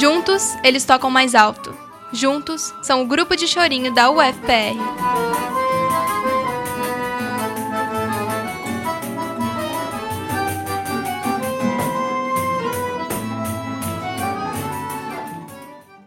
Juntos, eles tocam mais alto. Juntos, são o grupo de chorinho da UFPR.